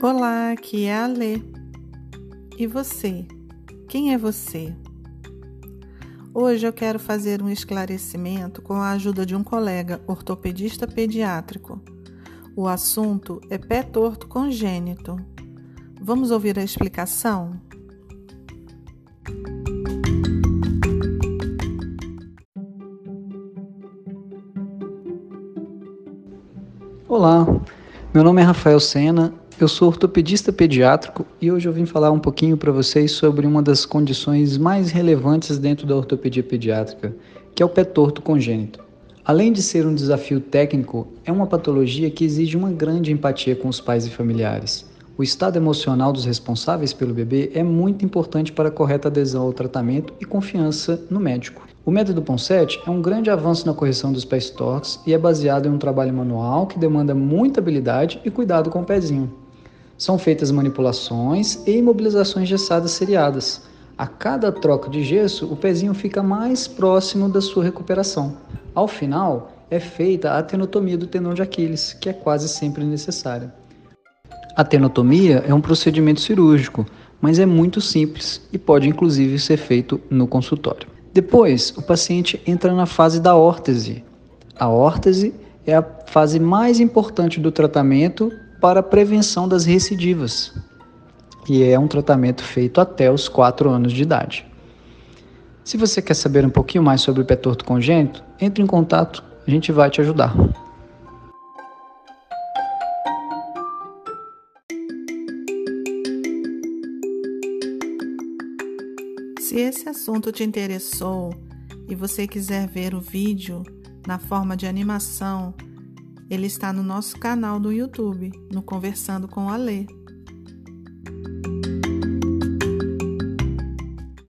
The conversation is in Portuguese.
Olá, aqui é a Lê. E você? Quem é você? Hoje eu quero fazer um esclarecimento com a ajuda de um colega ortopedista pediátrico. O assunto é pé torto congênito. Vamos ouvir a explicação? Olá, meu nome é Rafael Sena, eu sou ortopedista pediátrico e hoje eu vim falar um pouquinho para vocês sobre uma das condições mais relevantes dentro da ortopedia pediátrica, que é o pé torto congênito. Além de ser um desafio técnico, é uma patologia que exige uma grande empatia com os pais e familiares. O estado emocional dos responsáveis pelo bebê é muito importante para a correta adesão ao tratamento e confiança no médico. O método Ponsete é um grande avanço na correção dos pés tortos e é baseado em um trabalho manual que demanda muita habilidade e cuidado com o pezinho. São feitas manipulações e imobilizações gessadas seriadas. A cada troca de gesso, o pezinho fica mais próximo da sua recuperação. Ao final, é feita a tenotomia do tendão de Aquiles, que é quase sempre necessária. A tenotomia é um procedimento cirúrgico, mas é muito simples e pode inclusive ser feito no consultório. Depois, o paciente entra na fase da órtese. A órtese é a fase mais importante do tratamento para a prevenção das recidivas e é um tratamento feito até os 4 anos de idade. Se você quer saber um pouquinho mais sobre o pé torto congênito, entre em contato, a gente vai te ajudar. Se esse assunto te interessou e você quiser ver o vídeo na forma de animação, ele está no nosso canal do YouTube, no Conversando com a Lê.